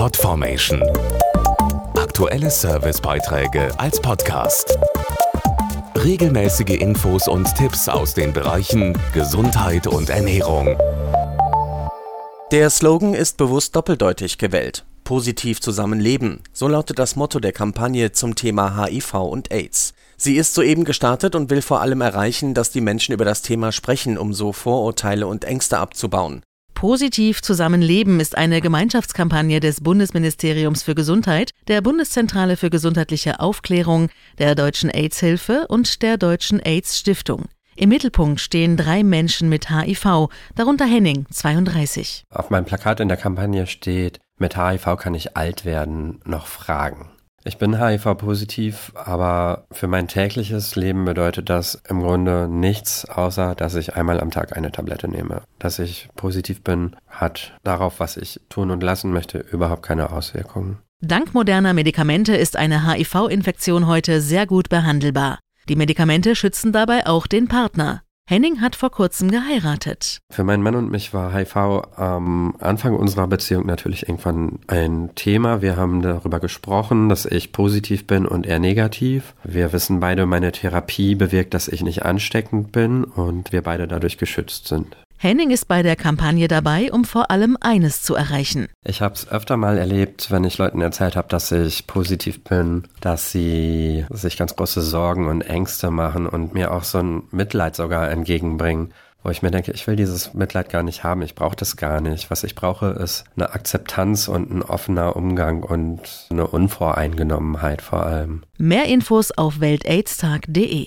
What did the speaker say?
Podformation. Aktuelle Servicebeiträge als Podcast. Regelmäßige Infos und Tipps aus den Bereichen Gesundheit und Ernährung. Der Slogan ist bewusst doppeldeutig gewählt. Positiv zusammenleben, so lautet das Motto der Kampagne zum Thema HIV und AIDS. Sie ist soeben gestartet und will vor allem erreichen, dass die Menschen über das Thema sprechen, um so Vorurteile und Ängste abzubauen. Positiv Zusammenleben ist eine Gemeinschaftskampagne des Bundesministeriums für Gesundheit, der Bundeszentrale für gesundheitliche Aufklärung, der Deutschen AIDS-Hilfe und der Deutschen AIDS-Stiftung. Im Mittelpunkt stehen drei Menschen mit HIV, darunter Henning, 32. Auf meinem Plakat in der Kampagne steht, mit HIV kann ich alt werden, noch fragen. Ich bin HIV-positiv, aber für mein tägliches Leben bedeutet das im Grunde nichts, außer dass ich einmal am Tag eine Tablette nehme. Dass ich positiv bin, hat darauf, was ich tun und lassen möchte, überhaupt keine Auswirkungen. Dank moderner Medikamente ist eine HIV-Infektion heute sehr gut behandelbar. Die Medikamente schützen dabei auch den Partner. Henning hat vor kurzem geheiratet. Für meinen Mann und mich war HIV am Anfang unserer Beziehung natürlich irgendwann ein Thema. Wir haben darüber gesprochen, dass ich positiv bin und er negativ. Wir wissen beide, meine Therapie bewirkt, dass ich nicht ansteckend bin und wir beide dadurch geschützt sind. Henning ist bei der Kampagne dabei, um vor allem eines zu erreichen. Ich habe es öfter mal erlebt, wenn ich Leuten erzählt habe, dass ich positiv bin, dass sie sich ganz große Sorgen und Ängste machen und mir auch so ein Mitleid sogar entgegenbringen. Wo ich mir denke, ich will dieses Mitleid gar nicht haben, ich brauche das gar nicht. Was ich brauche, ist eine Akzeptanz und ein offener Umgang und eine Unvoreingenommenheit vor allem. Mehr Infos auf weltaidstag.de